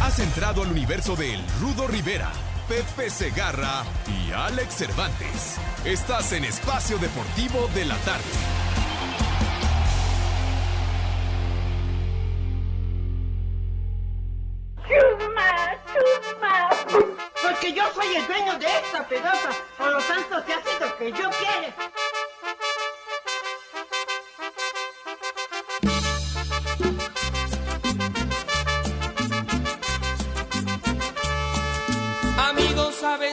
Has entrado al universo de El Rudo Rivera, Pepe Segarra y Alex Cervantes. Estás en Espacio Deportivo de la Tarde. ¡Chusma! ¡Chusma! Porque yo soy el dueño de esta pelota. Por lo tanto, se hace lo que yo quiero.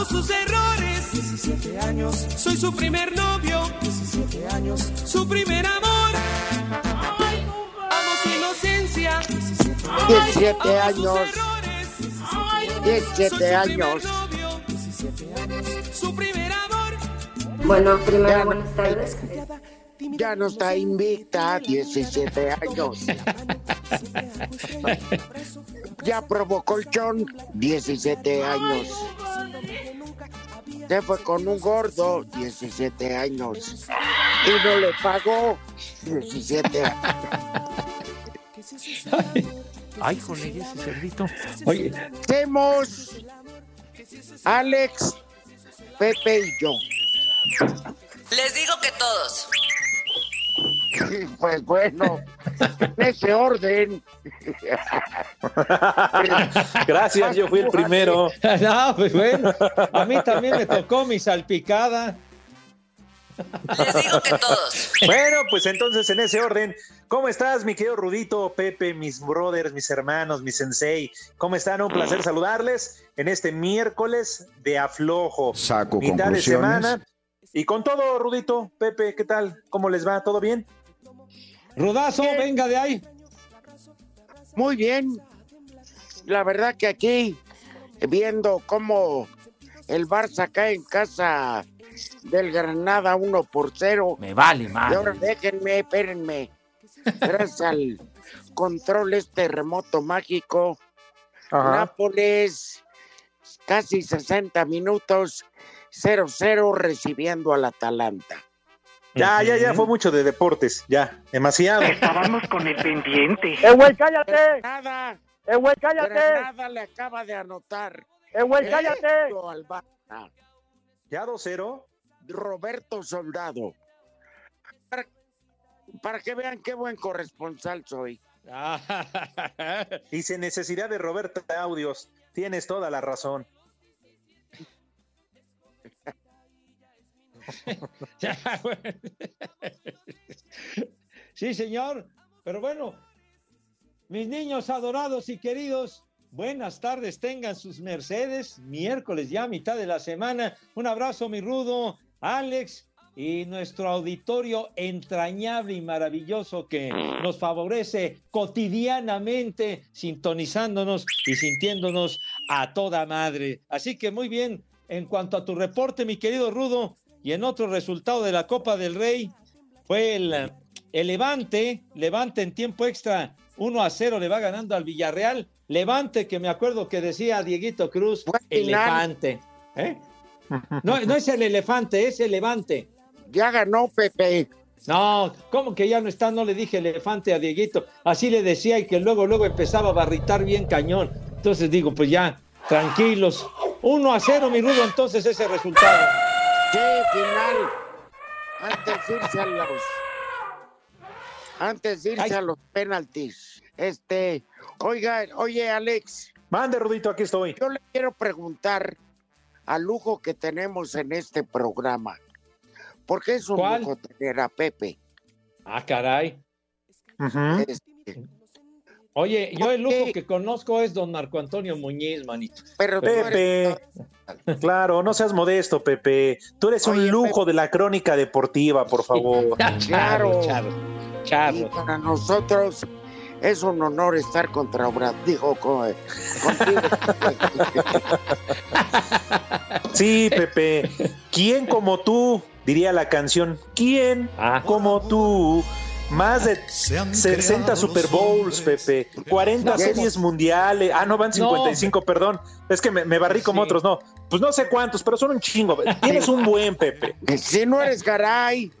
Amo sus errores, 17 años. Soy su primer novio, 17 años. Su primer amor. Amo su inocencia, 17 Amo sus años. errores, 17 Soy su primer años. novio, 17 años. Su primer amor. Bueno, primero buenas tardes. Ya no está invicta, 17 años. Ya probó colchón, 17 años. Se fue con un gordo, 17 años. Y no le pagó, 17 años. Ay, jole, ¿y ese cerdito. Oye, Hacemos Alex, Pepe y yo. Les digo que todos. Pues bueno, en ese orden. Gracias, yo fui el primero. no, pues bueno, a mí también me tocó mi salpicada. Les digo que todos. Bueno, pues entonces en ese orden, ¿cómo estás, mi querido Rudito, Pepe, mis brothers, mis hermanos, mi sensei? ¿Cómo están? Un placer saludarles en este miércoles de aflojo. Saco mitad de conclusiones. semana. Y con todo, Rudito, Pepe, ¿qué tal? ¿Cómo les va? ¿Todo bien? Rudazo, venga de ahí. Muy bien. La verdad que aquí, viendo cómo el Barça cae en casa del Granada 1 por 0. Me vale, Y ahora madre. déjenme, espérenme. Gracias al control este remoto mágico. Nápoles, casi 60 minutos, 0-0 recibiendo al Atalanta. Ya, ya, ya fue mucho de deportes, ya, demasiado. Estábamos con el pendiente. ¡Eh, güey, cállate! Nada, ¡Eh, güey, cállate! Granada le acaba de anotar. ¡Eh, güey, cállate! Ya 2-0. Roberto Soldado. Para, para que vean qué buen corresponsal soy. Y sin necesidad de Roberto Audios, tienes toda la razón. Sí, señor. Pero bueno, mis niños adorados y queridos, buenas tardes, tengan sus mercedes. Miércoles ya, mitad de la semana. Un abrazo, mi rudo, Alex y nuestro auditorio entrañable y maravilloso que nos favorece cotidianamente, sintonizándonos y sintiéndonos a toda madre. Así que muy bien, en cuanto a tu reporte, mi querido Rudo, y en otro resultado de la Copa del Rey, fue el, el Levante, Levante en tiempo extra, 1 a 0 le va ganando al Villarreal. Levante, que me acuerdo que decía Dieguito Cruz, elefante. ¿Eh? No, no es el elefante, es el levante. Ya ganó Pepe. No, ¿cómo que ya no está? No le dije elefante a Dieguito. Así le decía y que luego, luego empezaba a barritar bien cañón. Entonces digo, pues ya, tranquilos. 1 a 0, mi rudo, entonces ese resultado. Che, final. Antes de irse a los. Antes de irse a los penaltis. Este. Oiga, oye, Alex. Mande, Rudito, aquí estoy. Yo le quiero preguntar al lujo que tenemos en este programa. ¿Por qué es un ¿Cuál? lujo tener a Pepe? Ah, caray. Este, Oye, yo el lujo que conozco es don Marco Antonio Muñiz, manito. Pero Pepe, claro, no seas modesto, Pepe. Tú eres un lujo de la crónica deportiva, por favor. Claro. Charro, para nosotros es un honor estar contra Obrador. Eh, contigo. Sí, Pepe. ¿Quién como tú? Diría la canción. ¿Quién Ah. como tú? Más de 60 Super Bowls, Pepe. 40 No, series mundiales. Ah, no, van 55, perdón. Es que me, me barrí como Sí. otros, no. Pues no sé cuántos, pero son un chingo. Tienes un buen, Pepe. si no eres Garay,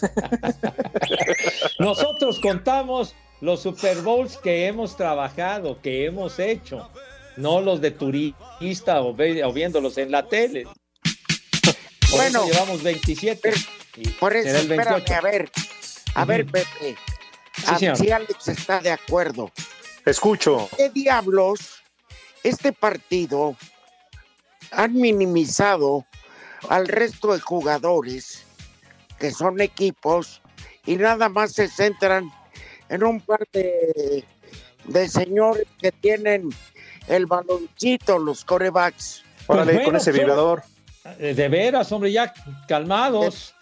Nosotros contamos los Super Bowls que hemos trabajado, que hemos hecho, no los de turista o, ve- o viéndolos en la tele. Por Bueno. eso llevamos 27. y por eso, espérame, 28. a ver. A ver. Pepe. Sí, a- señor. si Alex está de acuerdo. Escucho. ¿Qué diablos este partido han minimizado al resto de jugadores que son equipos y nada más se centran en un par de, de señores que tienen el baloncito, los corebacks. Órale, Pues con bueno, ese vibrador. Eh, De veras, hombre, ya calmados.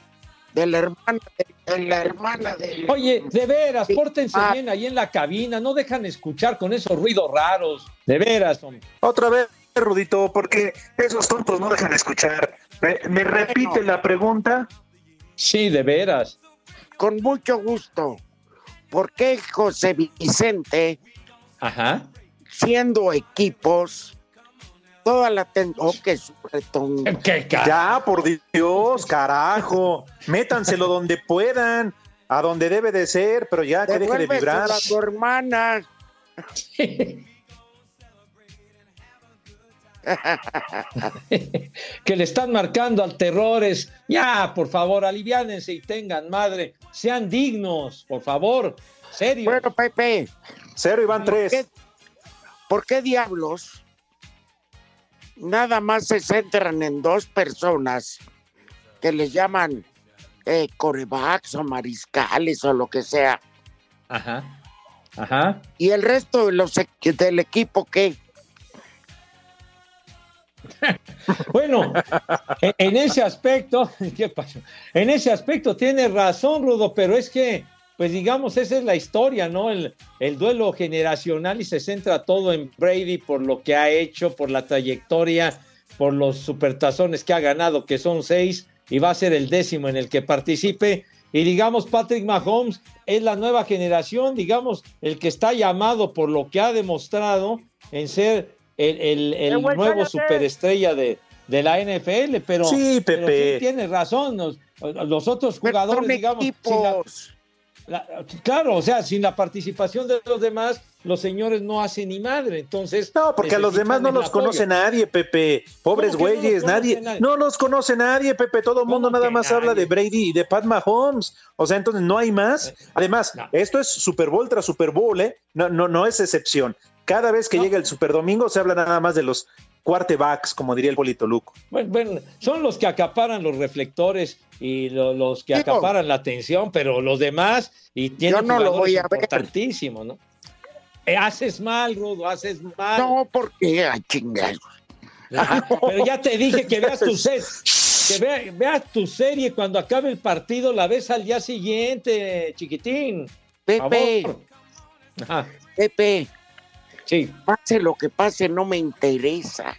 De la hermana de, de la hermana de Oye, de veras, Sí. pórtense Ah. bien ahí en la cabina, no dejan escuchar con esos ruidos raros. De veras, hombre. Otra vez, Rudito, porque esos tontos no dejan escuchar. ¿Me, me repite la pregunta? Sí, de veras. con mucho gusto. ¿Por qué José Vicente, Ajá. siendo equipos, toda la atención, oh, qué sujetón. ¿Qué Ya, por Dios, carajo. Métanselo donde puedan, a donde debe de ser, pero ya que deje de vibrar. a tu hermana. que le están marcando al terrores. Ya, por favor, aliviánense y tengan madre. Sean dignos, por favor. Serio. Bueno, Pepe, Cero y van ¿por tres. qué, por qué diablos nada más se centran en dos personas que les llaman eh, corebacks o mariscales o lo que sea? Ajá. Ajá. ¿Y el resto de los, equ- del equipo qué? Bueno, en, en ese aspecto, ¿qué pasó? En ese aspecto tiene razón, Rudo, pero es que, pues digamos, esa es la historia, ¿no? El, el duelo generacional y se centra todo en Brady por lo que ha hecho, por la trayectoria, por los supertazones que ha ganado, que son seis, y va a ser el décimo en el que participe. Y digamos, Patrick Mahomes es la nueva generación, digamos, el que está llamado por lo que ha demostrado en ser el, el- el güey, nuevo superestrella de, de la NFL, pero Sí, pero Pepe. sí tienes razón, los, los otros jugadores, digamos, sin la-. La- claro, o sea, sin la participación de los demás, los señores no hacen ni madre, entonces... No, porque a los demás no los apoyo. conoce nadie, Pepe. Pobres ¿Cómo que no los güeyes, nadie. nadie? No los conoce nadie, Pepe. Todo el mundo ¿Cómo nada más habla de Brady y de Pat Mahomes. O sea, entonces no hay más. Además, No. esto es Super Bowl tras Super Bowl, ¿eh? No, no, no es excepción. Cada vez que No. llega el Super Domingo se habla nada más de los quarterbacks, como diría el Polito Luco. Bueno, bueno, son los que acaparan los reflectores y lo- los que Digo- acaparan la atención, pero los demás, y tienen no lo jugadores voy a ver. importantísimos, ¿no? Eh, haces mal, Rudo, haces mal. No, porque a chingar. Ajá, Pero ya te dije que veas tu serie, que vea- veas tu serie cuando acabe el partido, la ves al día siguiente, chiquitín. Pepe. Ajá, Pepe, sí. pase lo que pase, no me interesa.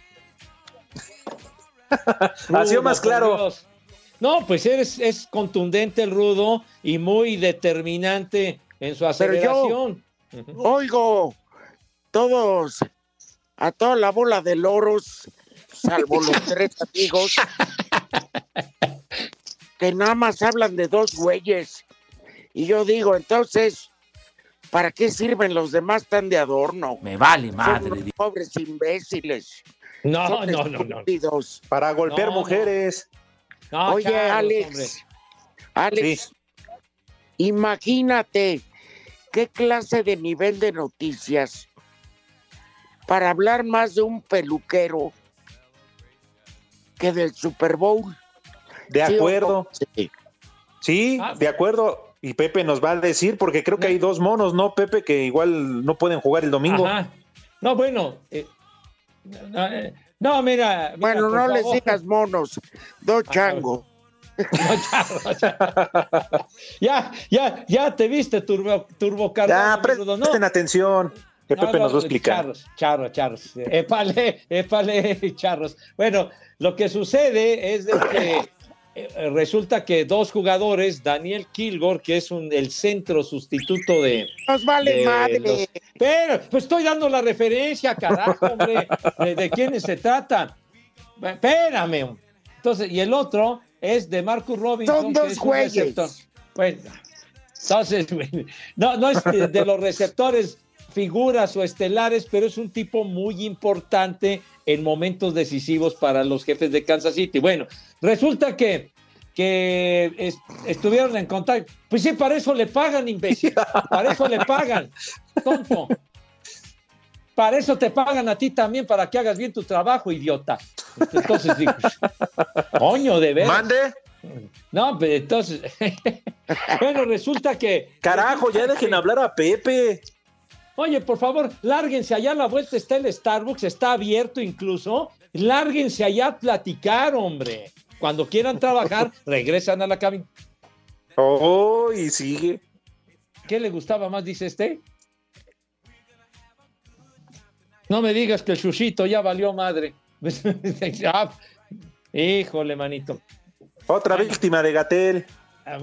Ha sido más claro. Dios. No, pues eres, es contundente el rudo y muy determinante en su Pero yo- aceleración. Oigo, todos, a toda la bola de loros, salvo los tres amigos, que nada más hablan de dos güeyes. Y yo digo, entonces, ¿para qué sirven los demás tan de adorno? Me vale Son madre. unos pobres imbéciles. No, Son no, no, no. Para golpear no. mujeres. No, Oye, Alex, hombre. Alex, imagínate qué clase de nivel de noticias para hablar más de un peluquero que del Super Bowl. De ¿Sí o no? acuerdo. Sí. Sí, Ah. de acuerdo. Y Pepe nos va a decir, porque creo que hay dos monos, ¿no, Pepe? Que igual no pueden jugar el domingo. Ajá. No, bueno. eh, no, mira. mira, Bueno, no les digas monos, dos chango. No, charro. ya, ya, ya te viste turbo, turbo Ya, cargado, pre- Rudo, ¿no? presten atención, que No, Pepe no, nos va a explicar. Charros, charros, charros. Épale, épale, charros. Bueno, lo que sucede es de que resulta que dos jugadores, Daniel Kilgore, que es un, el centro sustituto de... Nos vale de madre. los- Pero, pues estoy dando la referencia, carajo, hombre. ¿De, de quiénes se trata? Espérame. Entonces, y el otro es de Marcus Robinson. Son dos es un güeyes. receptor. Bueno, entonces, no, no es de los receptores figuras o estelares, pero es un tipo muy importante en momentos decisivos para los jefes de Kansas City. Bueno, resulta que, que es- estuvieron en contacto. Pues sí, para eso le pagan, imbécil. Para eso le pagan, tonto. Para eso te pagan a ti también, para que hagas bien tu trabajo, idiota. Entonces, digo, coño, de veras. Mande. No, pero entonces. bueno, resulta que. Carajo, ya dejen hablar a Pepe. Oye, por favor, lárguense allá a la vuelta, está el Starbucks, está abierto incluso. Lárguense allá a platicar, hombre. Cuando quieran trabajar, regresan a la cabina. Oh, y sigue. ¿Qué le gustaba más, dice este? No me digas que el chuchito ya valió madre. Ah, híjole, manito. Otra víctima de Gatel. Ah,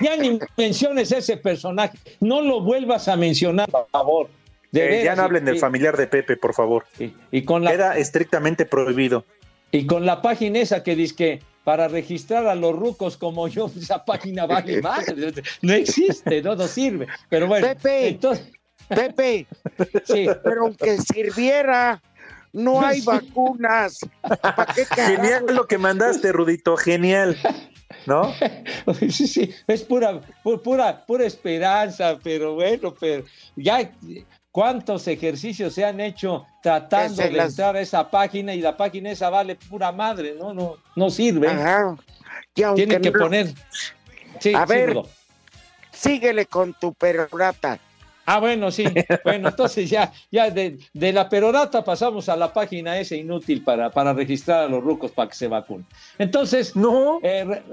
Ya ni menciones ese personaje. No lo vuelvas a mencionar, por favor. De Eh, ya no hablen y- del familiar de Pepe, por favor. Y, y con la, Queda estrictamente prohibido. y con la página esa que dice que para registrar a los rucos como yo, esa página vale más. No existe, no, no sirve. Pero bueno, Pepe. entonces, Pepe, sí. pero aunque sirviera, no hay vacunas. ¿Para qué? Genial lo que mandaste, Rudito, genial. ¿No? Sí, sí, es pura, pu- pura, pura esperanza, pero bueno, pero ya cuántos ejercicios se han hecho tratando de las- entrar a esa página y la página esa vale pura madre, no, no, no sirve. Ajá. Tienen que no- poner. Sí, A ver. Rudo. Síguele con tu perorata. Ah, bueno, sí. Bueno, entonces ya, ya de, de la perorata pasamos a la página esa inútil para, para registrar a los rucos para que se vacunen. Entonces, no.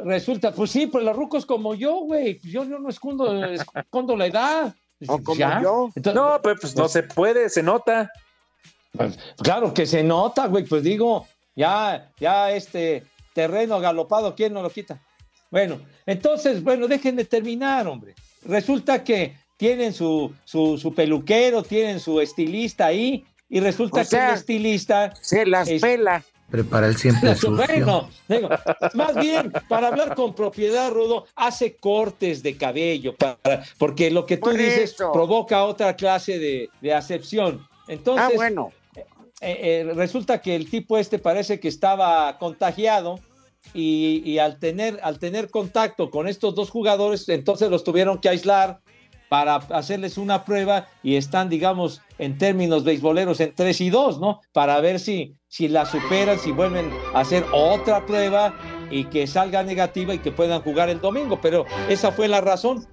resulta, pues sí, pues los rucos como yo, güey, yo, yo no escondo, escondo la edad. O como Ya. yo. Entonces- no, pues, pues, no se puede, se nota. Pues, claro que se nota, güey, pues digo, ya, ya este terreno galopado, ¿quién no lo quita? Bueno, entonces, bueno, dejen de terminar, hombre. Resulta que tienen su, su, su peluquero, tienen su estilista ahí, y resulta O sea, que el estilista... Se las pela. Prepara el siempre sucio. Bueno, digo, más bien, para hablar con propiedad, Rudo, hace cortes de cabello, para, porque lo que tú Por dices eso. provoca otra clase de, de acepción. Entonces, Ah, bueno. eh, eh, resulta que el tipo este parece que estaba contagiado y, y al, tener, al tener contacto con estos dos jugadores, entonces los tuvieron que aislar para hacerles una prueba y están, digamos, en términos beisboleros en 3 y 2, ¿no? Para ver si, si la superan, si vuelven a hacer otra prueba y que salga negativa y que puedan jugar el domingo. Pero esa fue la razón.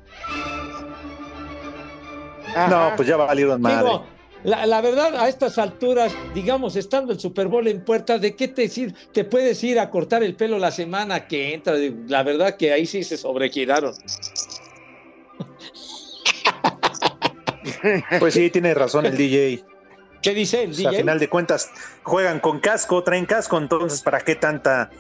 No, pues ya valieron madre. Digo, la, la verdad, a estas alturas, digamos, estando el Super Bowl en puertas, ¿de qué te, decir, te puedes ir a cortar el pelo la semana que entra? La verdad que ahí sí se sobregiraron. Pues sí, tiene razón el DJ. ¿Qué dice el Pues, a DJ? final de cuentas, juegan con casco, traen casco, entonces, ¿para qué tanta?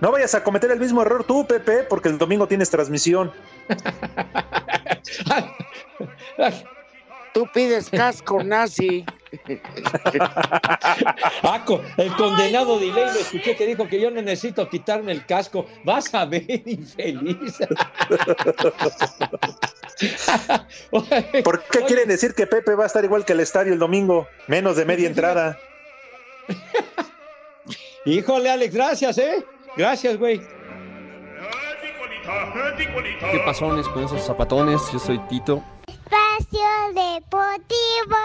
No vayas a cometer el mismo error tú, Pepe, porque el domingo tienes transmisión. Tú pides casco nazi. Ah, el condenado delay lo escuché que dijo que yo no necesito quitarme el casco. Vas a ver, infeliz. ¿Por qué quieren decir que Pepe va a estar igual que el estadio el domingo? Menos de media entrada. Híjole, Alex, gracias, ¿eh? Gracias, güey. ¿Qué pasones con esos zapatones? Yo soy Tito. Espacio Deportivo.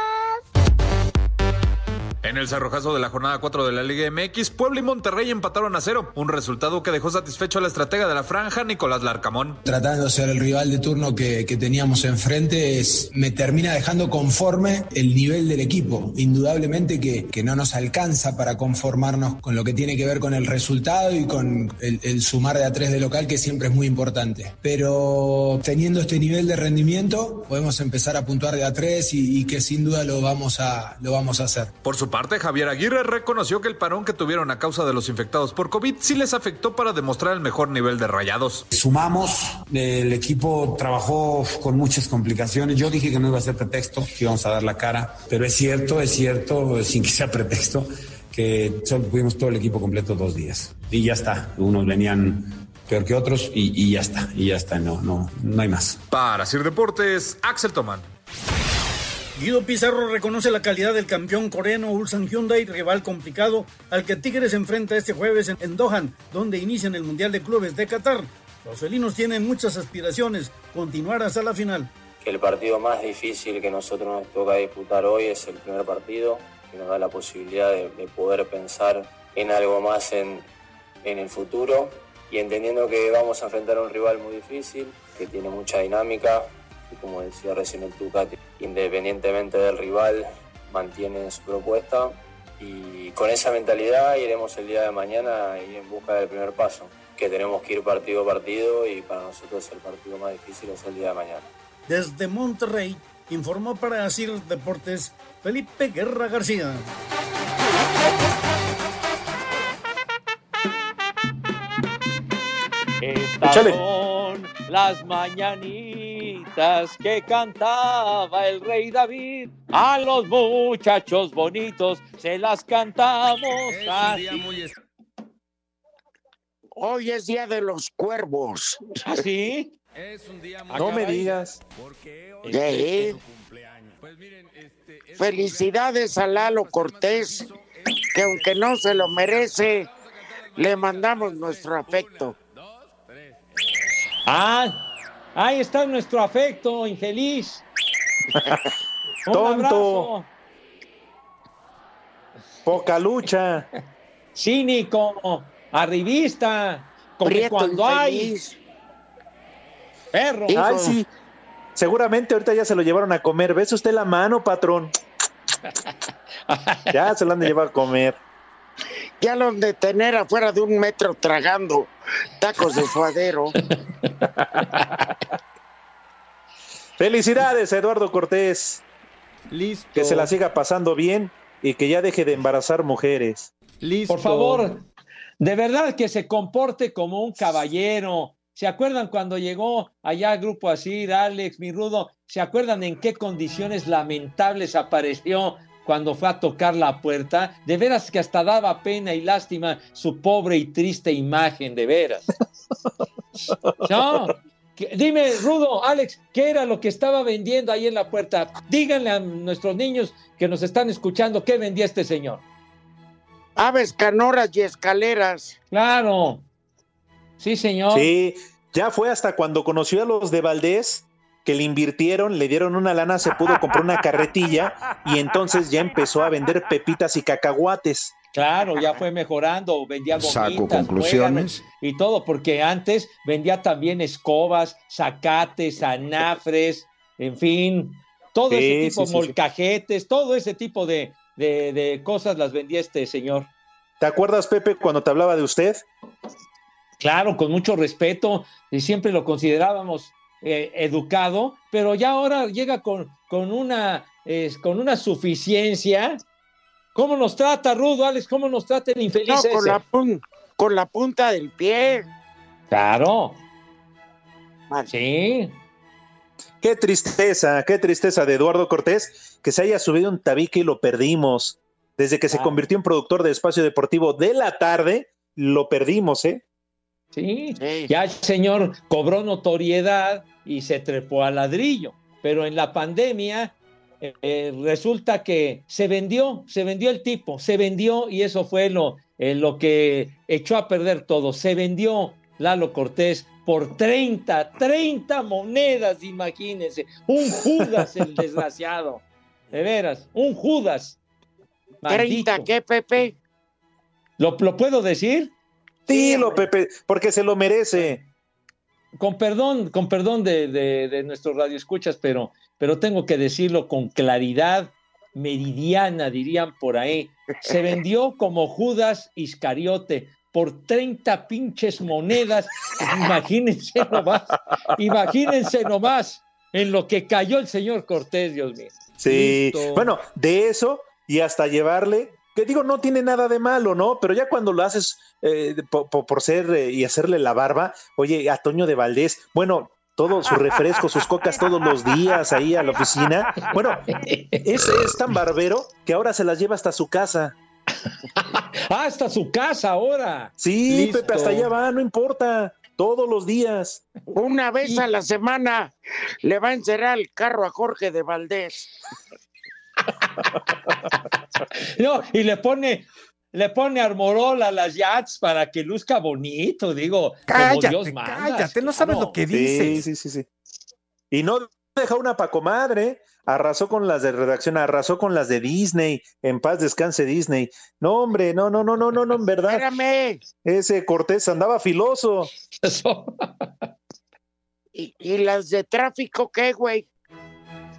En el cerrojazo de la jornada 4 de la Liga MX, Puebla y Monterrey empataron a cero, un resultado que dejó satisfecho al estratega de la franja, Nicolás Larcamón. Tratando de ser el rival de turno que, que teníamos enfrente, es, me termina dejando conforme el nivel del equipo. Indudablemente que, que no nos alcanza para conformarnos con lo que tiene que ver con el resultado y con el, el sumar de a tres de local, que siempre es muy importante. Pero teniendo este nivel de rendimiento, podemos empezar a puntuar de a tres y, y que sin duda lo vamos a, lo vamos a hacer. Por su parte, Javier Aguirre reconoció que el parón que tuvieron a causa de los infectados por COVID sí les afectó para demostrar el mejor nivel de rayados. Sumamos, el equipo trabajó con muchas complicaciones. Yo dije que no iba a ser pretexto, que íbamos a dar la cara, pero es cierto, es cierto, sin que sea pretexto, que solo tuvimos todo el equipo completo dos días. Y ya está, unos venían peor que otros y, y ya está, y ya está, no, no, no hay más. Para Sir Deportes, Axel Tomán. Guido Pizarro reconoce la calidad del campeón coreano Ulsan Hyundai, rival complicado al que Tigres enfrenta este jueves en, Dohan, donde inician el Mundial de Clubes de Qatar. Los felinos tienen muchas aspiraciones, continuar hasta la final. El partido más difícil que nosotros nos toca disputar hoy es el primer partido, que nos da la posibilidad de, de poder pensar en algo más en, en el futuro y entendiendo que vamos a enfrentar a un rival muy difícil, que tiene mucha dinámica, como decía recién el Tuca, independientemente del rival, mantiene su propuesta y con esa mentalidad iremos el día de mañana ir en busca del primer paso, que tenemos que ir partido a partido y para nosotros el partido más difícil es el día de mañana. Desde Monterrey, informó para Asir Deportes Felipe Guerra García. Estas Échale. son las mañanitas que cantaba el rey David. A los muchachos bonitos se las cantamos así. Hoy es Día de los Cuervos. ¿Así? No me digas. Sí. Felicidades a Lalo Cortés, que aunque no se lo merece, le mandamos nuestro afecto. Ah, ahí está nuestro afecto, infeliz. Un Tonto. abrazo. Poca lucha. Cínico, arribista, como Prieto cuando hay perro. Ay, sí. Seguramente ahorita ya se lo llevaron a comer. ¿Ves usted la mano, patrón? Ya se lo han de llevar a comer. Ya lo han de tener afuera de un metro tragando tacos de suadero. Felicidades, Eduardo Cortés. Listo. Que se la siga pasando bien y que ya deje de embarazar mujeres. Listo. Por favor, de verdad que se comporte como un caballero. ¿Se acuerdan cuando llegó allá al grupo así, Alex, mi rudo? ¿Se acuerdan en qué condiciones lamentables apareció cuando fue a tocar la puerta? De veras que hasta daba pena y lástima su pobre y triste imagen, de veras. No, dime, Rudo, Alex, ¿qué era lo que estaba vendiendo ahí en la puerta? Díganle a nuestros niños que nos están escuchando qué vendía este señor. Aves, canoras y escaleras. Claro. Sí, señor. Sí, ya fue hasta cuando conoció a los de Valdés que le invirtieron, le dieron una lana, se pudo comprar una carretilla y entonces ya empezó a vender pepitas y cacahuates. Claro, ya fue mejorando, vendía Saco gomitas, conclusiones. y todo, porque antes vendía también escobas, zacates, anafres, en fin, todo Sí, ese tipo, sí. molcajetes, todo ese tipo de, de- de cosas las vendía este señor. ¿Te acuerdas, Pepe, cuando te hablaba de usted? Claro, con mucho respeto, y siempre lo considerábamos eh, educado, pero ya ahora llega con, con, una, eh, con una suficiencia. ¿Cómo nos trata, Rudo, Alex? ¿Cómo nos trata el infeliz No, ese? con la, pun- con la punta del pie. Claro. Sí. Qué tristeza, qué tristeza de Eduardo Cortés que se haya subido un tabique y lo perdimos. Desde que se convirtió en productor de espacio deportivo de la tarde, lo perdimos, ¿eh? Sí, ya el señor cobró notoriedad y se trepó al ladrillo, pero en la pandemia eh, eh, resulta que se vendió, se vendió el tipo, se vendió y eso fue lo, eh, lo que echó a perder todo. Se vendió Lalo Cortés por 30, 30 monedas, imagínense. Un Judas el desgraciado. De veras, un Judas. ¿30 qué, Pepe? ¿Lo, lo puedo decir? Dilo, Pepe, porque se lo merece. Con perdón, con perdón de, de, de nuestros radioescuchas, pero, pero tengo que decirlo con claridad meridiana, dirían por ahí. Se vendió como Judas Iscariote por 30 pinches monedas. Imagínense nomás, imagínense nomás en lo que cayó el señor Cortés, Dios mío. Sí, Listo. bueno, de eso y hasta llevarle, que digo, no tiene nada de malo, ¿no? Pero ya cuando lo haces eh, po- po- por, ser eh, y hacerle la barba, oye, a Toño de Valdés, bueno, todo su refresco, sus cocas todos los días ahí a la oficina. Bueno, es, es tan barbero que ahora se las lleva hasta su casa. Ah, hasta su casa ahora. Sí, Listo. Pepe, hasta allá va, no importa, todos los días. Una vez a la semana le va a encerrar el carro a Jorge de Valdés. No, y le pone, le pone armorol a las yachts para que luzca bonito, digo, como Cállate, Dios manda. cállate, no sabes lo que dices. sí, sí, sí. Y no deja una pa' comadre. Arrasó con las de redacción, arrasó con las de Disney. En paz descanse Disney. No, hombre, no, no, no, no, no, no, en verdad. Espérame. Ese Cortés andaba filoso. ¿Y, y las de tráfico qué, güey?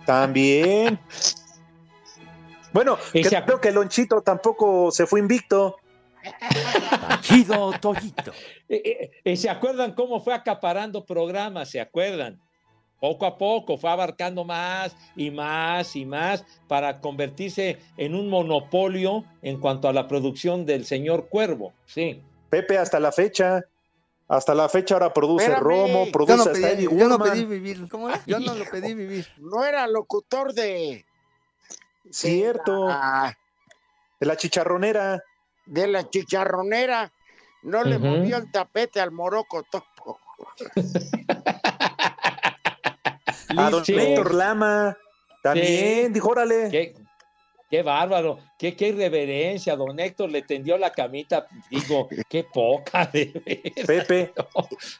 También. Bueno, creo que Lonchito tampoco se fue invicto. Chido, Tojito. ¿Se acuerdan cómo fue acaparando programas? ¿Se acuerdan? Poco a poco fue abarcando más y más y más para convertirse en un monopolio en cuanto a la producción del señor Cuervo. Sí. Pepe hasta la fecha. Hasta la fecha ahora produce Espérame. Romo, Yo produce no, hasta pedí, Eddie yo no pedí vivir. ¿Cómo era? Yo no lo pedí vivir. No era locutor de, Cierto. la, De la chicharronera. de la chicharronera. No le Ujú. movió el tapete al moroco topo. A don. Héctor Lama. También, Sí. dijo, órale. Qué, qué bárbaro, qué, qué irreverencia. Don Héctor le tendió la camita, digo, qué poca de veras. Pepe.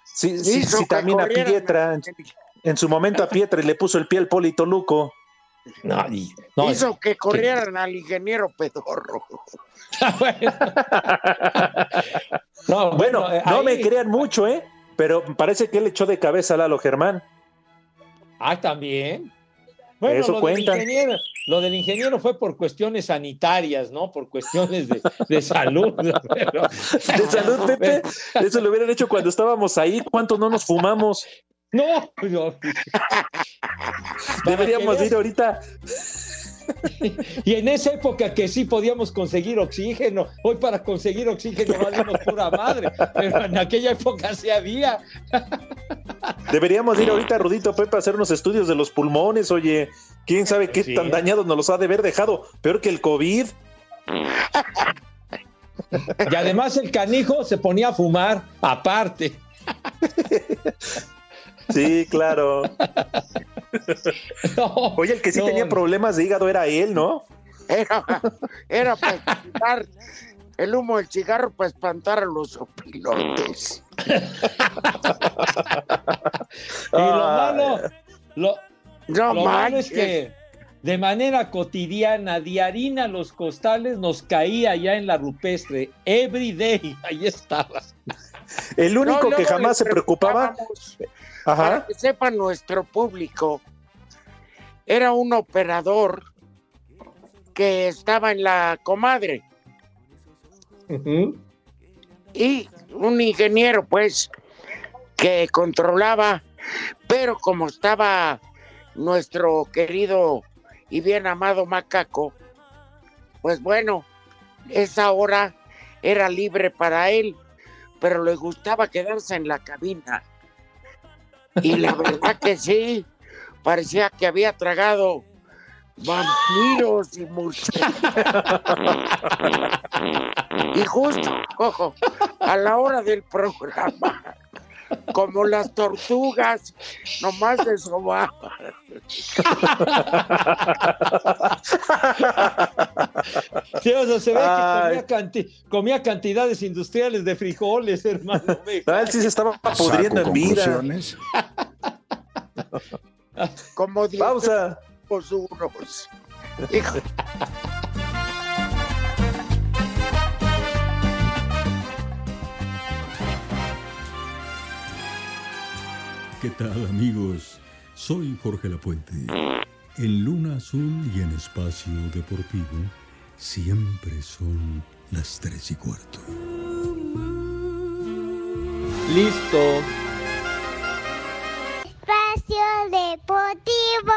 Sí, sí, Hizo sí, que también a Pietra. En, en su momento a Pietra y le puso el pie al Polito Luco. No, y- no, Hizo que corrieran al ingeniero Pedorro. no, Bueno, eh, no ahí- me crean mucho, ¿eh? Pero parece que él echó de cabeza a Lalo Germán. Ah, también. Bueno, Eso lo cuentan. Del ingeniero, lo del ingeniero fue por cuestiones sanitarias, ¿no? Por cuestiones de, de salud. pero- De salud, Pepe. Eso lo hubieran hecho cuando estábamos ahí. ¿Cuántos no nos fumamos? No, no. Deberíamos ir ahorita. Y en esa época que sí podíamos conseguir oxígeno, hoy para conseguir oxígeno valimos pura madre, pero en aquella época sí había. Deberíamos ir ahorita, Rudito Pepe, a hacer unos estudios de los pulmones. Oye, quién sabe qué Sí. tan dañados nos los ha de haber dejado. Peor que el COVID. Y además el canijo se ponía a fumar aparte. Sí, claro. No, Oye, el que sí no, tenía problemas de hígado era él, ¿no? Era, era para espantar el humo del cigarro para espantar a los opilotes. Y lo malo, lo, No lo malo es que de manera cotidiana, diarina, los costales nos caía ya en la rupestre. Every day, ahí estaba. El único No, que jamás se preocupaba. Para que sepa nuestro público, era un operador que estaba en la comadre. Y un ingeniero, pues, que controlaba, pero como estaba nuestro querido y bien amado macaco, pues bueno, esa hora era libre para él, pero le gustaba quedarse en la cabina. Y la verdad que sí, parecía que había tragado vampiros y murciélagos. y justo, ojo, a la hora del programa, como las tortugas, nomás de sobar. Sí, o sea, se ve Ay. que comía, canti- comía cantidades industriales de frijoles, hermano. Ah, él sí se estaba pudriendo en vida. Como Pausa. Pues ¿Qué tal amigos? Soy Jorge Lapuente. En Luna Azul y en Espacio Deportivo siempre son las tres y cuarto. Listo. Espacio Deportivo.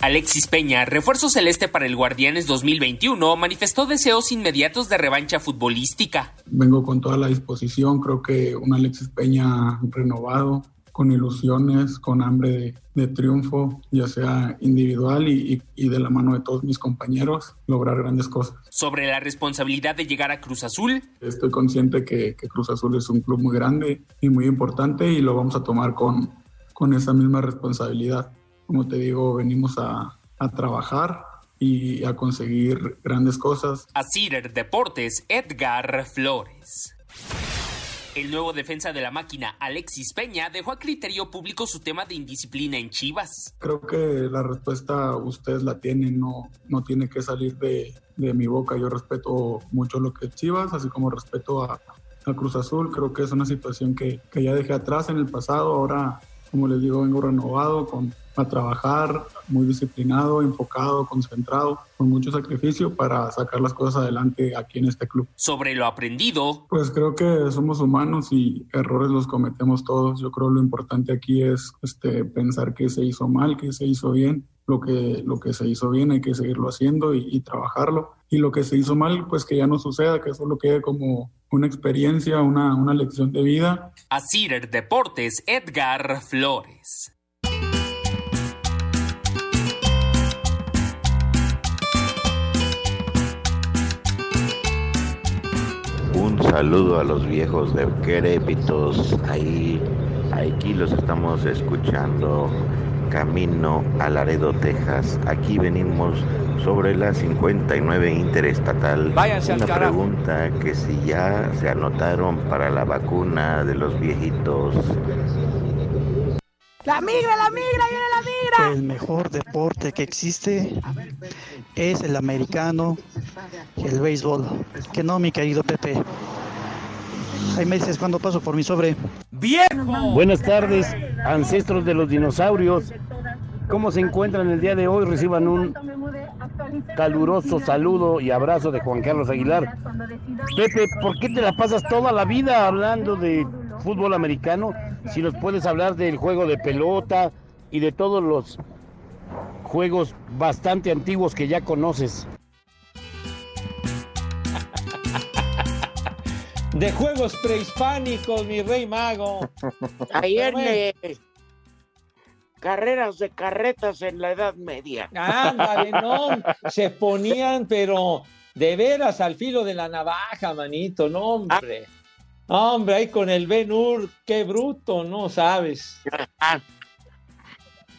Alexis Peña, refuerzo celeste para el Guardianes 2021, manifestó deseos inmediatos de revancha futbolística. Vengo con toda la disposición, creo que un Alexis Peña renovado, con ilusiones, con hambre de, de triunfo, ya sea individual y, y- de la mano de todos mis compañeros, lograr grandes cosas. Sobre la responsabilidad de llegar a Cruz Azul, Estoy consciente que, que Cruz Azul es un club muy grande y muy importante y lo vamos a tomar con, con esa misma responsabilidad. Como te digo, venimos a, a trabajar y a conseguir grandes cosas. a Cider Deportes, Edgar Flores. El nuevo defensa de la máquina, Alexis Peña, dejó a criterio público su tema de indisciplina en Chivas. Creo que la respuesta ustedes la tienen, no, no tiene que salir de, de mi boca. Yo respeto mucho lo que es Chivas, así como respeto a, a Cruz Azul. Creo que es una situación que, que ya dejé atrás en el pasado. Ahora, como les digo, vengo renovado con, a trabajar, muy disciplinado, enfocado, concentrado, con mucho sacrificio para sacar las cosas adelante aquí en este club. Sobre lo aprendido, Pues creo que somos humanos y errores los cometemos todos. Yo creo lo importante aquí es este, pensar que se hizo mal, que se hizo bien. Lo que, lo que se hizo bien hay que seguirlo haciendo y, y trabajarlo. Y lo que se hizo mal, pues que ya no suceda, que solo quede como una experiencia, una, una lección de vida. a Cider Deportes, Edgar Flores. Un saludo a los viejos de Querépitos. Ahí, aquí los estamos escuchando camino a Laredo, Texas. Aquí venimos sobre la 59 interestatal. Váyanse Una pregunta que si ya se anotaron para la vacuna de los viejitos. La migra, la migra, viene la migra. El mejor deporte que existe es el americano y el béisbol. Que no, mi querido Pepe. Ahí me dices cuando paso por mi sobre. ¡Viejo! Buenas tardes, ancestros de los dinosaurios. ¿Cómo se encuentran el día de hoy? Reciban un caluroso saludo y abrazo de Juan Carlos Aguilar. Pepe, ¿por qué te la pasas toda la vida hablando de fútbol americano? Si nos puedes hablar del juego de pelota y de todos los juegos bastante antiguos que ya conoces. De juegos prehispánicos, mi rey mago. Ayer de carreras de carretas en la Edad Media. Ándale, no, se ponían, pero de veras al filo de la navaja, manito, no, hombre. Hombre, ahí con el Ben Hur, qué bruto, no sabes.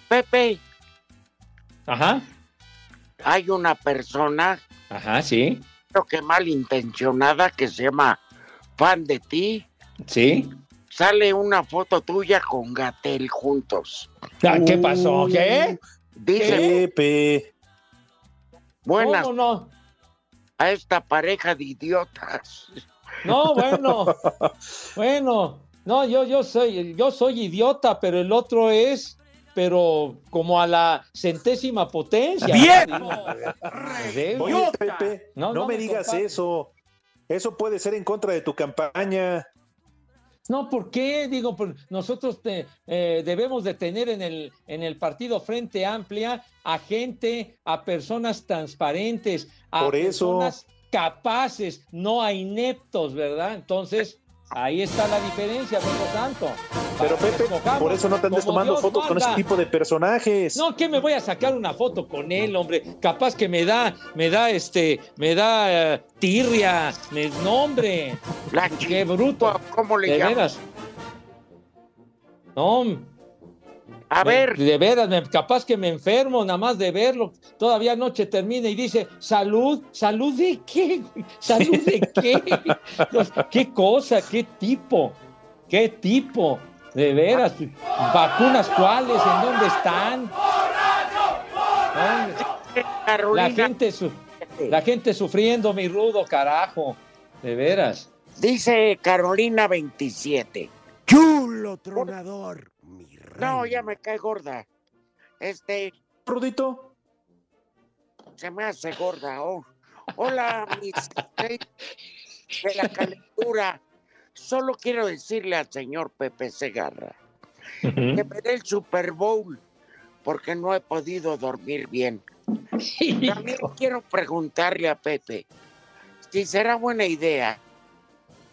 Pepe. Ajá. Hay una persona. Ajá, sí. Creo que malintencionada que se llama fan de ti. Sí. Sale una foto tuya con Gatel juntos. Ah, ¿Qué pasó? ¿Qué? Dice. Pepe. Buenas ¿Cómo no? a esta pareja de idiotas. No, bueno, bueno, no, yo, yo soy, yo soy idiota, pero el otro es, pero como a la centésima potencia. Pepe, no, No, no me me digas eso. Eso puede ser en contra de tu campaña. No, ¿por qué? Digo, por- nosotros te- eh, debemos de tener en el, en el partido Frente Amplia a gente, a personas transparentes, a Por eso. personas capaces, no a ineptos, ¿verdad? Entonces, Ahí está la diferencia, amigo santo. Pero Para que Pepe, por eso no te andes tomando Dios fotos con ese tipo de personajes. No, que me voy a sacar una foto con él, hombre. Capaz que me da, me da este, me da eh, tirria, me nombre. Qué bruto. ¿Cómo le veras. No. A me- ver. De veras, me- capaz que me enfermo nada más de verlo. Todavía anoche termina y dice, salud, salud de qué, salud de qué. Qué cosa, qué tipo, qué tipo. De veras, vacunas cuáles, en dónde están. Hombre, La gente, su- la gente sufriendo, mi rudo, carajo. De veras. Dice Carolina 27. Chulo tronador. No, ya me cae gorda. Este. Rudito. Se me hace gorda. oh. Hola, mis de la calentura. Solo quiero decirle al señor Pepe Segarra que veré el Super Bowl porque no he podido dormir bien. También quiero preguntarle a Pepe si será buena idea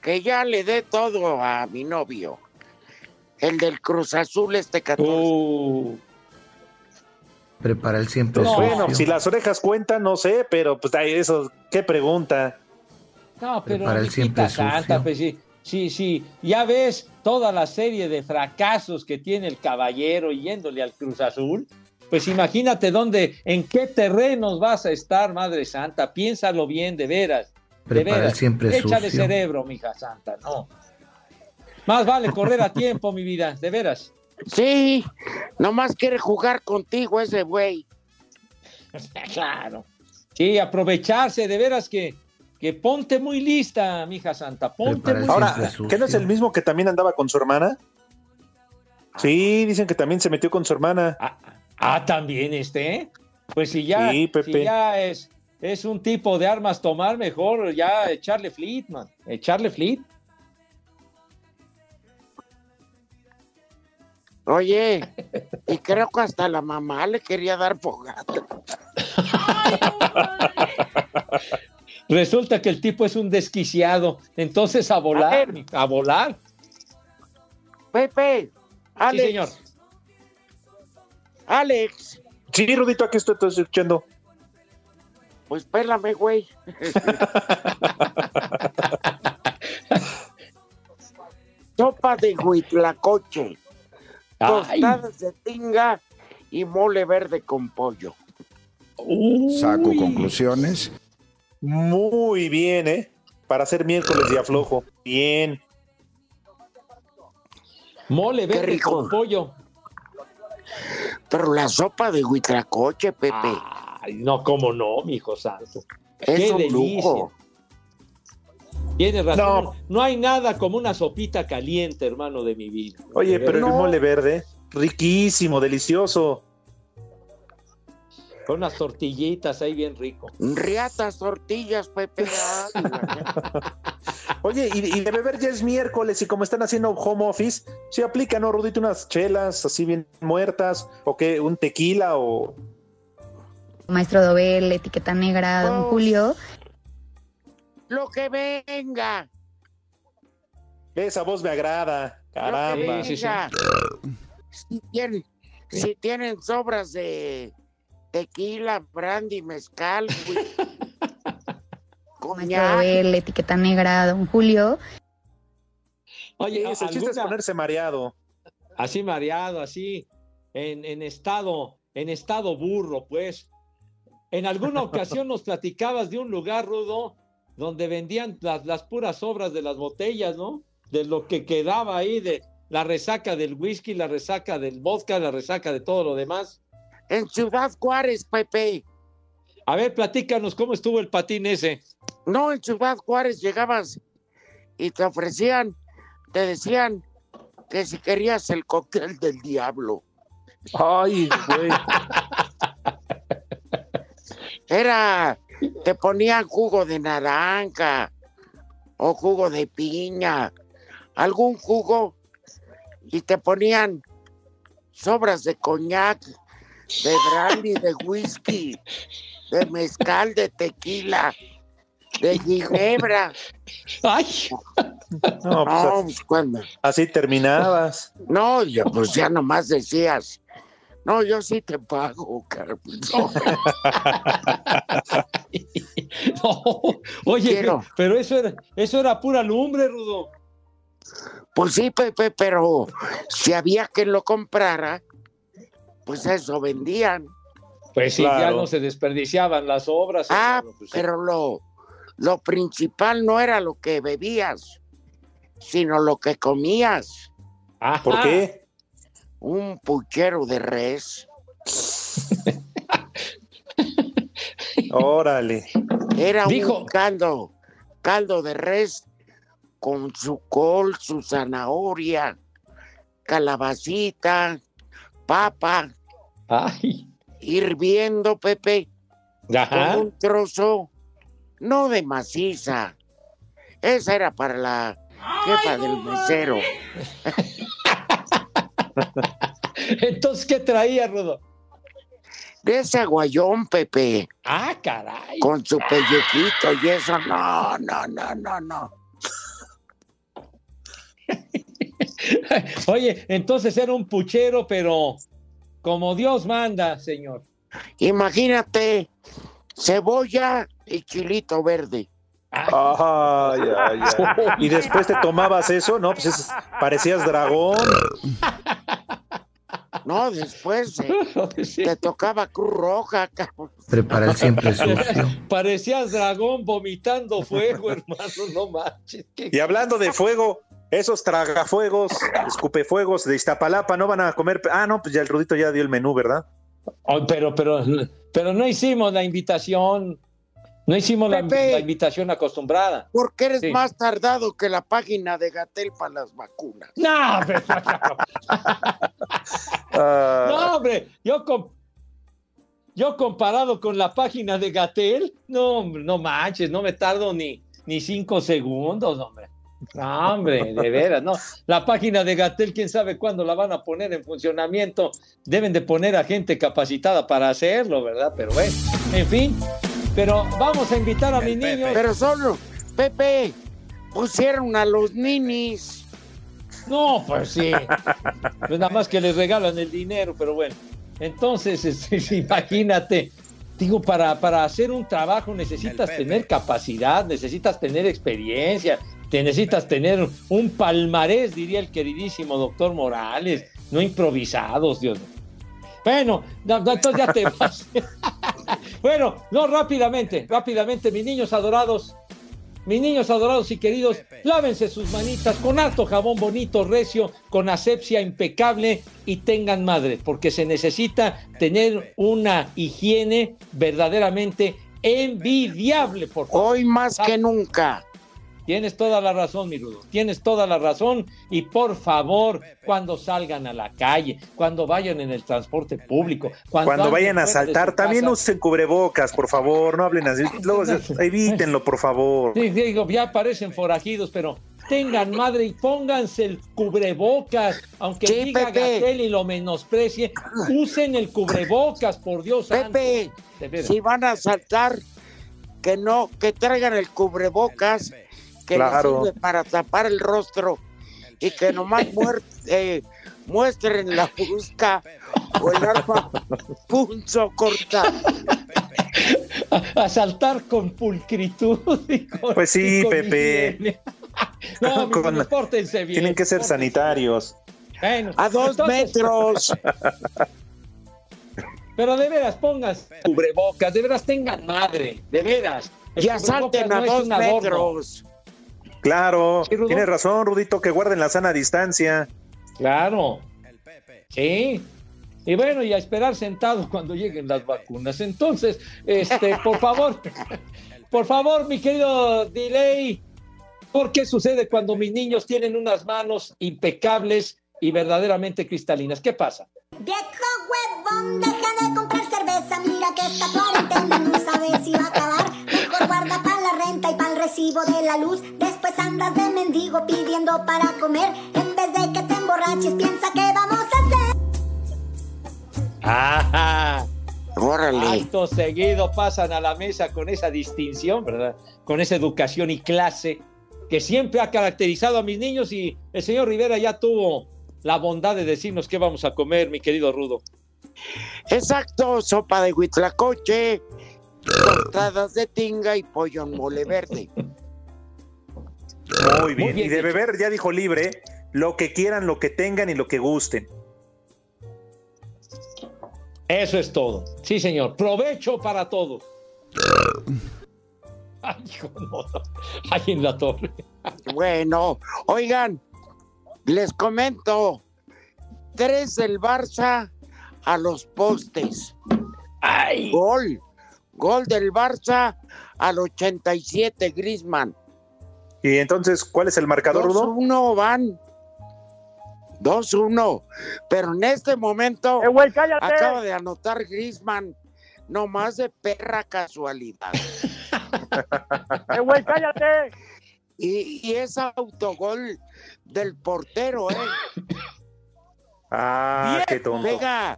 que ya le dé todo a mi novio, el del Cruz Azul este 14. Uh. Prepara el siempre sucio. bueno, si las orejas cuentan, no sé, pero pues ay, eso, qué pregunta. No, pero Para el siempre santa, pues sí, sí, sí. Ya ves toda la serie de fracasos que tiene el caballero yéndole al Cruz Azul. Pues imagínate dónde, en qué terrenos vas a estar, Madre Santa. Piénsalo bien, de veras. De Prepara el siempre Échale sucio. cerebro, mija santa, no. Más vale correr a tiempo, mi vida, de veras. Sí, nomás quiere jugar contigo ese güey. Claro. Sí, aprovecharse, de veras que, que ponte muy lista, mija santa, ponte muy Ahora, lista. ¿qué no es el mismo que también andaba con su hermana? Sí, dicen que también se metió con su hermana. Ah, también este. Pues si ya, Sí, Pepe. si ya es, es un tipo de armas tomar, mejor ya echarle fleet, man. Echarle fleet. Oye, y creo que hasta la mamá le quería dar fogata. Resulta que el tipo es un desquiciado. Entonces a volar, a, volar. Pepe, Alex. Sí, señor. Alex, Sí, Rudito, aquí estoy, estoy escuchando. pues pélame, güey. Sopa de huitlacoche, tostadas de tinga y mole verde con pollo. Saco conclusiones. Muy bien, ¿eh? Para hacer miércoles de aflojo. Bien. Mole verde rico. con pollo. Pero la sopa de huitlacoche, Pepe. Ay, no, cómo no, mi hijo santo. Es Qué un delicia. lujo. Tienes razón. No. No. hay nada como una sopita caliente, hermano de mi vida. Oye, pero el mole verde, riquísimo, delicioso. Con unas tortillitas ahí bien rico. Riatas, tortillas, Pepe. Oye, y, y de beber ya es miércoles y como están haciendo home office, ¿sí aplica, no, Rudito, unas chelas así bien muertas? ¿O qué? ¿Un tequila o...? Maestro Dobel, etiqueta negra, don Julio. Lo que venga. Esa voz me agrada, caramba. Lo que venga. Si, tienen, si tienen sobras de tequila, brandy, mezcal, coñac. Dobel, etiqueta negra, don Julio. Oye, Sí, el chiste es ¿alguna- ponerse mareado. Así mareado, así, en, en estado, en estado burro, pues. En alguna ocasión nos platicabas de un lugar, Rudo, donde vendían las, las puras obras de las botellas, ¿no? De lo que quedaba ahí, de la resaca del whisky, la resaca del vodka, la resaca de todo lo demás. En Ciudad Juárez, Pepe. A ver, platícanos cómo estuvo el patín ese. No, en Ciudad Juárez llegabas y te ofrecían, te decían que si querías el cóctel del diablo. Ay, güey. Era, te ponían jugo de naranja o jugo de piña, algún jugo y te ponían sobras de coñac, de brandy, de whisky, de mezcal, de tequila. de Ginebra. Ay. No, pues, No, pues, cuando. así terminabas. No, ya, pues ya nomás decías. No, yo sí te pago, Carmen. No. No, oye, Quiero. pero eso era, eso era pura lumbre, Rudo. Pues sí, Pepe, pero si había quien lo comprara, pues eso vendían. Pues sí, ya no se desperdiciaban las obras. Ah, pues sí. pero lo, lo principal no era lo que bebías, sino lo que comías. Ajá. ¿Por qué? Un puchero de res. Órale. Era Dijo- un caldo, caldo de res con su col, su zanahoria, calabacita, papa, Ay, hirviendo, Pepe, ajá. con un trozo, no de maciza. Esa era para la jefa del mesero. Entonces, ¿qué traía, Rudo? De ese aguayón, Pepe, Ah, caray. con su pellejito y eso, no, no, no, no, no. Oye, entonces era un puchero, pero como Dios manda, señor. Imagínate, cebolla y chilito verde. Ay, ay, ay. Y después te tomabas eso, ¿no? Pues es- parecías dragón. No, después eh, te tocaba Cruz Roja, cabrón. Prepara el siempre sucio. Parecías dragón vomitando fuego, hermano, no manches. qué- Y hablando de fuego, esos tragafuegos, escupefuegos de Iztapalapa no van a comer. Ah, no, pues ya el Rudito ya dio el menú, ¿verdad? Oh, pero, pero, pero no hicimos la invitación. No hicimos la, Pepe. la invitación acostumbrada. Porque eres Sí. más tardado que la página de Gatel para las vacunas. No, pero- Ah, no, hombre, yo, com- yo comparado con la página de Gatel, no, hombre, no manches, no me tardo ni, ni cinco segundos, hombre. No, hombre, de veras, no. La página de Gatel, quién sabe cuándo la van a poner en funcionamiento. Deben de poner a gente capacitada para hacerlo, ¿verdad? Pero bueno, en fin. Pero vamos a invitar a mis niños. Pero solo, Pepe, pusieron a los ninis. No, pues sí. Pues nada más que les regalan el dinero, pero bueno. Entonces, este, imagínate. Digo, para, para hacer un trabajo necesitas tener capacidad, necesitas tener experiencia, te necesitas tener un palmarés, diría el queridísimo doctor Morales, no improvisados, Dios mío. Bueno, no, no, entonces ya te vas. Bueno, no, rápidamente, rápidamente, mis niños adorados, mis niños adorados y queridos, lávense sus manitas con harto jabón bonito, recio, con asepsia impecable y tengan madre, porque se necesita tener una higiene verdaderamente envidiable, por favor. Hoy más que nunca. Tienes toda la razón, mi Rudo. Tienes toda la razón. Y por favor, cuando salgan a la calle, cuando vayan en el transporte público, cuando, vayan a saltar, también casa, usen cubrebocas, por favor, no hablen así. Luego, evítenlo, por favor. Sí, digo, ya parecen forajidos, pero tengan madre y pónganse el cubrebocas, aunque Sí, diga. Gatel y lo menosprecie, usen el cubrebocas, por Dios Pepe, santo. Si van a saltar, que no, que traigan el cubrebocas, que les Claro. sirve para tapar el rostro y que nomás eh, muestren la busca o el arma punzo corta. a, a saltar con pulcritud. y con- Pues sí, y con Pepe. no, Con- pórtense bien. Tienen que ser pórtense sanitarios. Bueno, A dos entonces- metros. Pero de veras, pongas cubrebocas, de veras tengan madre, de veras. El Ya cubrebocas salten a no dos adorno. Claro, Sí, tienes razón, Rudito, que guarden la sana distancia. Claro. Sí. Y bueno, y a esperar sentado cuando lleguen las vacunas. Entonces, este, por favor, por favor, mi querido Delay, ¿por qué sucede cuando mis niños tienen unas manos impecables y verdaderamente cristalinas? ¿Qué pasa? Viejo huevón, deja de comprar cerveza. Mira que esta cuarentena no sabes si va a acabar. Mejor guarda para la renta y para el recibo de la luz. Después andas de mendigo pidiendo para comer. En vez de que te emborraches, piensa que vamos a hacer. ¡Ah! Órale. Acto seguido pasan a la mesa con esa distinción, ¿verdad? Con esa educación y clase que siempre ha caracterizado a mis niños y el señor Rivera ya tuvo la bondad de decirnos qué vamos a comer, mi querido Rudo. Exacto, sopa de huitlacoche, cortadas de tinga y pollo en mole verde. Muy bien. y de beber, ya dijo libre, lo que quieran, lo que tengan y lo que gusten. Eso es todo. Sí, señor. Provecho para todos. Ay, hijo, no. Ay, en la torre. Bueno, oigan, les comento. Tres del Barça a los postes. ¡Ay! Gol. Gol del Barça al 87, Grisman. Y entonces, ¿cuál es el marcador, Rudo? 2-1 van. 2-1. Pero en este momento Eh, güey, cállate. acaba de anotar Grisman. No más de perra casualidad. ¡Eh, güey, cállate! Y, y es autogol del portero, ¿eh? Ah, qué tonto. Pega.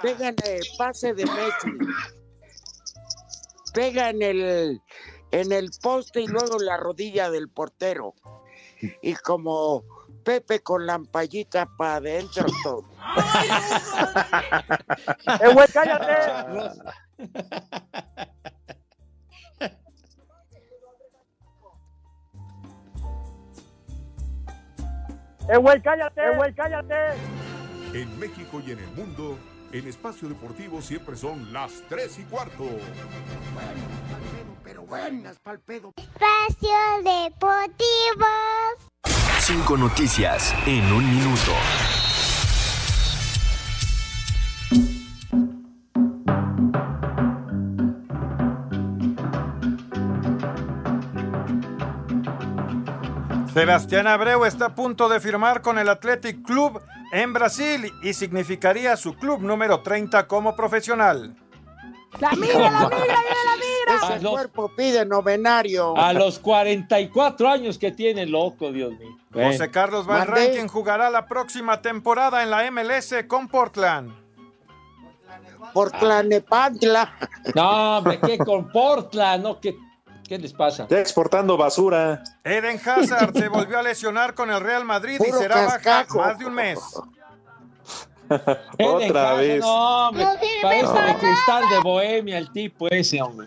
Pega en el pase de Messi. Pega en el, en el poste y luego en la rodilla del portero. Y como Pepe con la ampallita para adentro todo. ¡Eh, güey, cállate! ¡Eh, güey, cállate! ¡Eh, güey, cállate! En México y en el mundo, en espacio deportivo siempre son las 3 y cuarto. Pero buenas pa'l pedo. Espacio Deportivo. Cinco noticias en un minuto. Sebastián Abreu está a punto de firmar con el Athletic Club en Brasil y significaría su club número 30 como profesional. ¡La migra, la migra, viene la migra! Ese los- cuerpo pide novenario. A los 44 años que tiene, loco, Dios mío. José Carlos Van Mandé. Rankin jugará la próxima temporada en la MLS con Portland. Por Tlanepantla. No, hombre, ¿qué con Portland? No, ¿qué, ¿Qué les pasa? Ya exportando basura. Eden Hazard se volvió a lesionar con el Real Madrid y Puro será baja cascajo. más de un mes. Eden Otra Hazard, vez. No, hombre, No sirve parece de cristal de bohemia el tipo ese, hombre.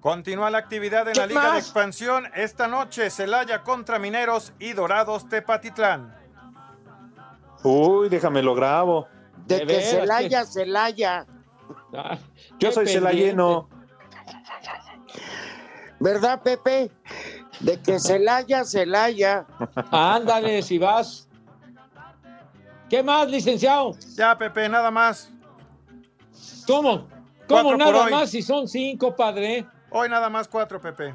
Continúa la actividad en ¿Qué la Liga de? Expansión. Esta noche Celaya contra Mineros y Dorados Tepatitlán. Uy, déjame lo grabo. De De que Celaya, Celaya. Ah, Yo soy pendiente. celayeno. ¿Verdad, Pepe? De que Celaya, Celaya. Ándale, si vas. ¿Qué más, licenciado? Ya, Pepe, nada más. ¿Cómo? ¿Cómo nada más si son cinco, padre? Hoy nada más cuatro, Pepe.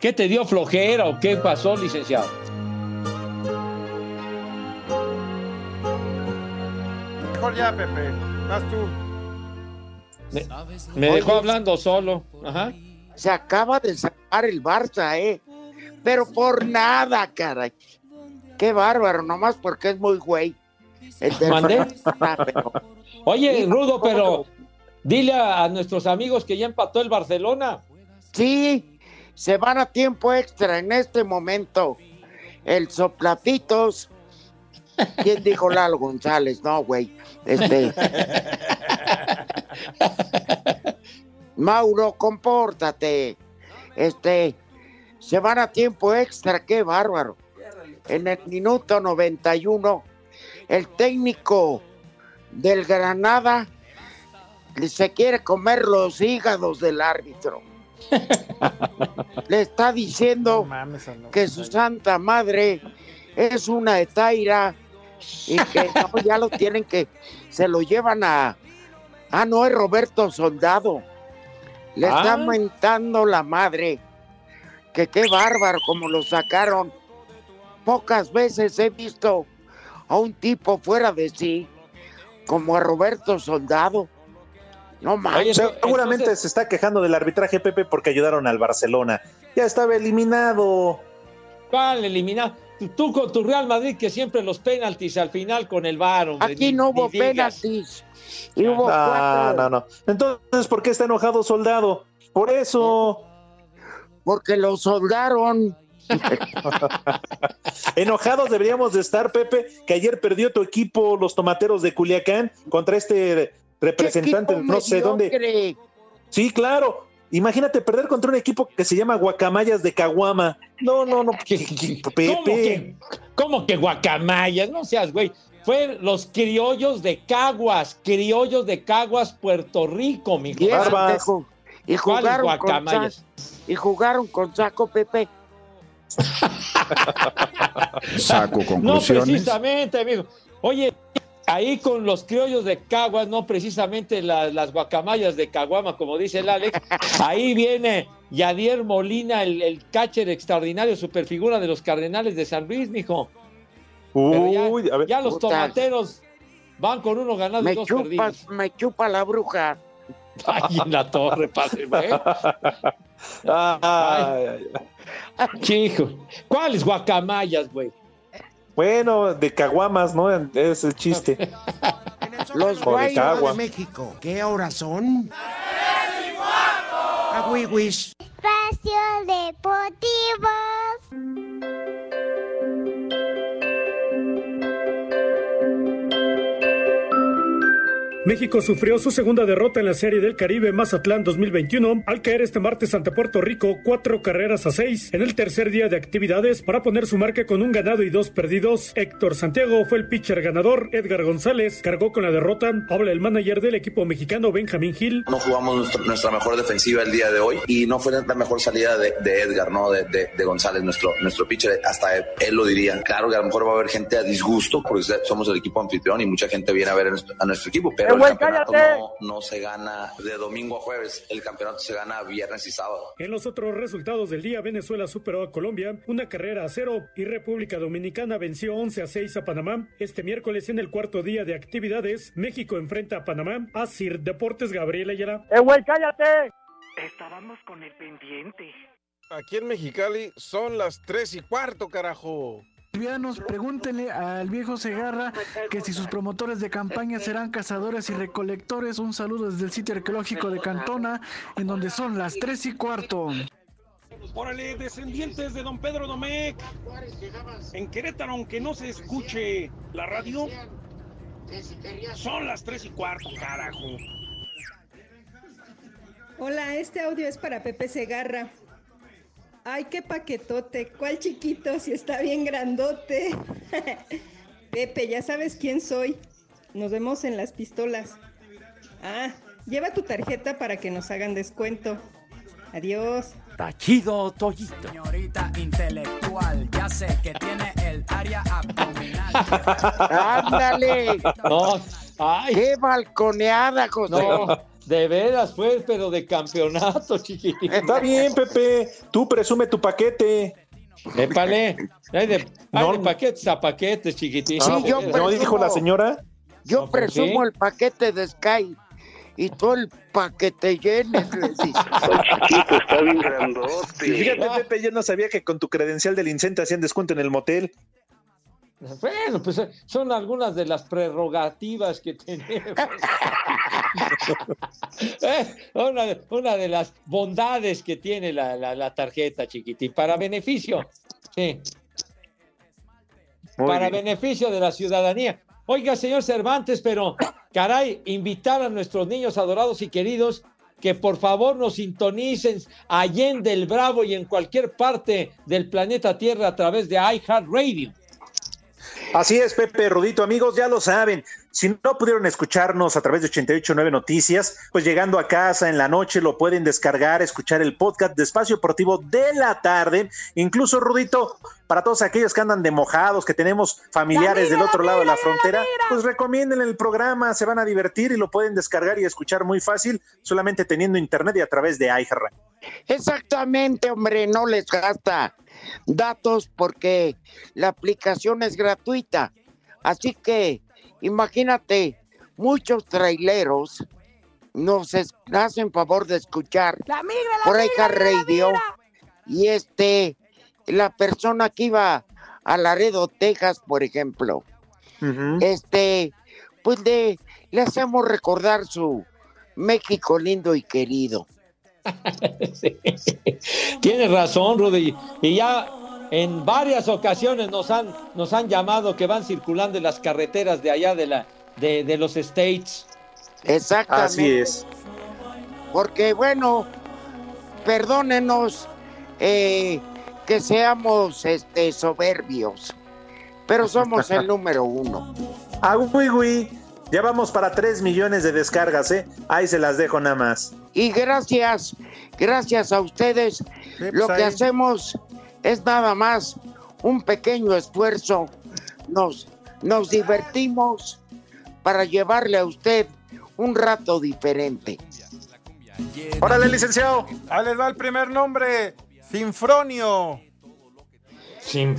¿Qué te dio flojera o qué pasó, licenciado? Mejor ya, Pepe. Vas tú. Me, me dejó Oye. hablando solo. Ajá. Se acaba de sacar el Barça, ¿eh? Pero por nada, caray. Qué bárbaro, nomás porque es muy güey. El del ¿Mandé? Oye, Rudo, ¿cómo pero dile a, a nuestros amigos que ya empató el Barcelona. Sí, se van a tiempo extra en este momento. El soplapitos. ¿Quién dijo Lalo González? No, güey. Este. Mauro, compórtate. Este. Se van a tiempo extra, qué bárbaro. En el minuto 91, el técnico del Granada se quiere comer los hígados del árbitro. Le está diciendo Mames, no. que su santa madre es una etaira y que no, ya lo tienen que, se lo llevan a, ah, no, es Roberto Soldado. Le Ah. está mentando la madre, que qué bárbaro como lo sacaron. Pocas veces he visto a un tipo fuera de sí, como a Roberto Soldado. No eso- Seguramente entonces- se está quejando del arbitraje, Pepe, porque ayudaron al Barcelona. Ya estaba eliminado. ¿Cuál eliminado? Tú con tu Real Madrid que siempre los penaltis al final con el VAR, hombre, Aquí ni- no hubo penaltis. Y hubo No, cuatro. no, no. Entonces, ¿por qué está enojado soldado? Por eso. Porque lo soldaron. Enojados deberíamos de estar, Pepe, que ayer perdió tu equipo, los tomateros de Culiacán, contra este representante, no sé dónde. Sí, claro. Imagínate perder contra un equipo que se llama Guacamayas de Caguama. No, no, no. Pepe. ¿Cómo que, cómo que guacamayas? No seas, güey. Fue los criollos de Caguas, criollos de Caguas, Puerto Rico, mi Y, te ju- y jugaron con saco, y jugaron con saco Pepe. Saco No conclusiones. precisamente, amigo. Oye, ahí con los criollos de Caguas, no precisamente la- las guacamayas de Caguama, como dice el Alex. Ahí viene Yadier Molina, el, el catcher extraordinario, superfigura de los Cardenales de San Luis, mijo. Pero ya, Uy, a ver. ya los tomateros van con uno ganado y dos chupa, perdidos. me chupa la bruja. Ay, en la torre, padre. ay. Chico, ¿cuáles guacamayas, güey? Bueno, de Caguamas, ¿no? Es el chiste. Los de guayos. Cagua. México. ¿Qué horas son? Agüiwis. Espacio Deportivo. México sufrió su segunda derrota en la Serie del Caribe Mazatlán 2021 al caer este martes ante Puerto Rico cuatro carreras a seis en el tercer día de actividades para poner su marca con un ganado y dos perdidos. Héctor Santiago fue el pitcher ganador, Edgar González cargó con la derrota. Habla el manager del equipo mexicano Benjamín Gil. No jugamos nuestra, nuestra mejor defensiva el día de hoy y no fue la mejor salida de, de Edgar, ¿no? De, de- de González, nuestro, nuestro pitcher. Hasta él, él lo diría. Claro que a lo mejor va a haber gente a disgusto porque somos el equipo anfitrión y mucha gente viene a ver a nuestro, a nuestro equipo, pero ¡Eh, el güey, campeonato cállate! no, no se gana de domingo a jueves. El campeonato se gana viernes y sábado. En los otros resultados del día, Venezuela superó a Colombia una carrera a cero y República Dominicana venció 11 a 6 a Panamá. Este miércoles en el cuarto día de actividades, México enfrenta a Panamá a Sir Deportes Gabriel Ayala. ¡Eh, güey, cállate! Estábamos con el pendiente. Aquí en Mexicali son las tres y cuarto, carajo. Bolivianos, pregúntenle al viejo Segarra que si sus promotores de campaña serán cazadores y recolectores. Un saludo desde el sitio arqueológico de Cantona, en donde son las tres y cuarto. Órale, descendientes de don Pedro Domecq. En Querétaro, aunque no se escuche la radio, son las tres y cuarto, carajo. Hola, este audio es para Pepe Segarra. Ay, qué paquetote, cuál chiquito, si está bien grandote. Pepe, ya sabes quién soy. Nos vemos en las pistolas. Ah, lleva tu tarjeta para que nos hagan descuento. Adiós. Tachido Toyito. Señorita intelectual, ya sé que tiene el área abdominal. ¡Ándale! No, ay. ¡Qué balconeada, José! No, de veras, pues, pero de campeonato, chiquitín. Está bien, Pepe. Tú presume tu paquete. Épale. Hay de, hay No. de paquetes a paquetes, chiquitín. Sí, yo. ¿No dijo la señora? Yo No, ¿por presumo el paquete de Sky y todo el paquete lleno. Chiquito, está bien grandote. Y fíjate, Pepe, yo no sabía que con tu credencial del Incente hacían descuento en el motel. Bueno, pues son algunas de las prerrogativas que tenemos. Eh, una, de- una de las bondades que tiene la, la- la tarjeta, chiquitín, para beneficio. Sí. Muy para bien. beneficio de la ciudadanía. Oiga, señor Cervantes, pero caray, invitar a nuestros niños adorados y queridos que por favor nos sintonicen allende el Bravo y en cualquier parte del planeta Tierra a través de iHeartRadio. Así es, Pepe Rudito, amigos, ya lo saben. Si no pudieron escucharnos a través de 889 Noticias, pues llegando a casa en la noche lo pueden descargar, escuchar el podcast de Espacio Deportivo de la tarde. Incluso, Rudito, para todos aquellos que andan de mojados, que tenemos familiares del otro lado de la frontera, pues recomienden el programa, se van a divertir y lo pueden descargar y escuchar muy fácil, solamente teniendo internet y a través de iHeartRadio. Exactamente, hombre, no les gasta datos porque la aplicación es gratuita. Así que imagínate, muchos traileros nos es- hacen favor de escuchar La migra, la por ahí Radio y este la persona que iba a Laredo, Texas, por ejemplo, este, pues le, le hacemos recordar su México lindo y querido. Tienes razón, Rudy. Y ya en varias ocasiones nos han, nos han llamado que van circulando en las carreteras de allá de, la, de, de los States. Exactamente. Así es. Porque bueno, perdónenos eh, que seamos este, soberbios, pero somos el número uno. Ah, uy, uy. Ya vamos para 3 millones de descargas, ¿eh? Ahí se las dejo nada más. Y gracias, gracias a ustedes, pues lo que ahí. hacemos es nada más un pequeño esfuerzo. Nos, nos divertimos para llevarle a usted un rato diferente. Órale, licenciado. Ahí les va el primer nombre. Sinfronio. Sin,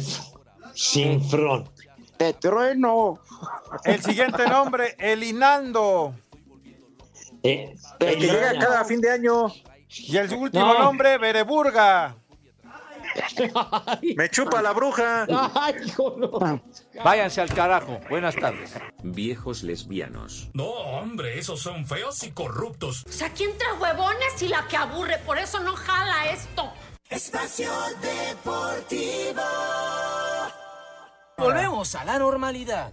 Sinfron. Te trueno. El siguiente nombre, Elinando. Eh, El que llega cada fin de año. Y el último No. nombre, Bereburga. Me chupa la bruja. Váyanse al carajo. Buenas tardes. Viejos lesbianos. No, hombre, esos son feos y corruptos. O sea, ¿quién trae huevones y la que aburre? Por eso no jala esto. Espacio Deportivo. Volvemos a la normalidad.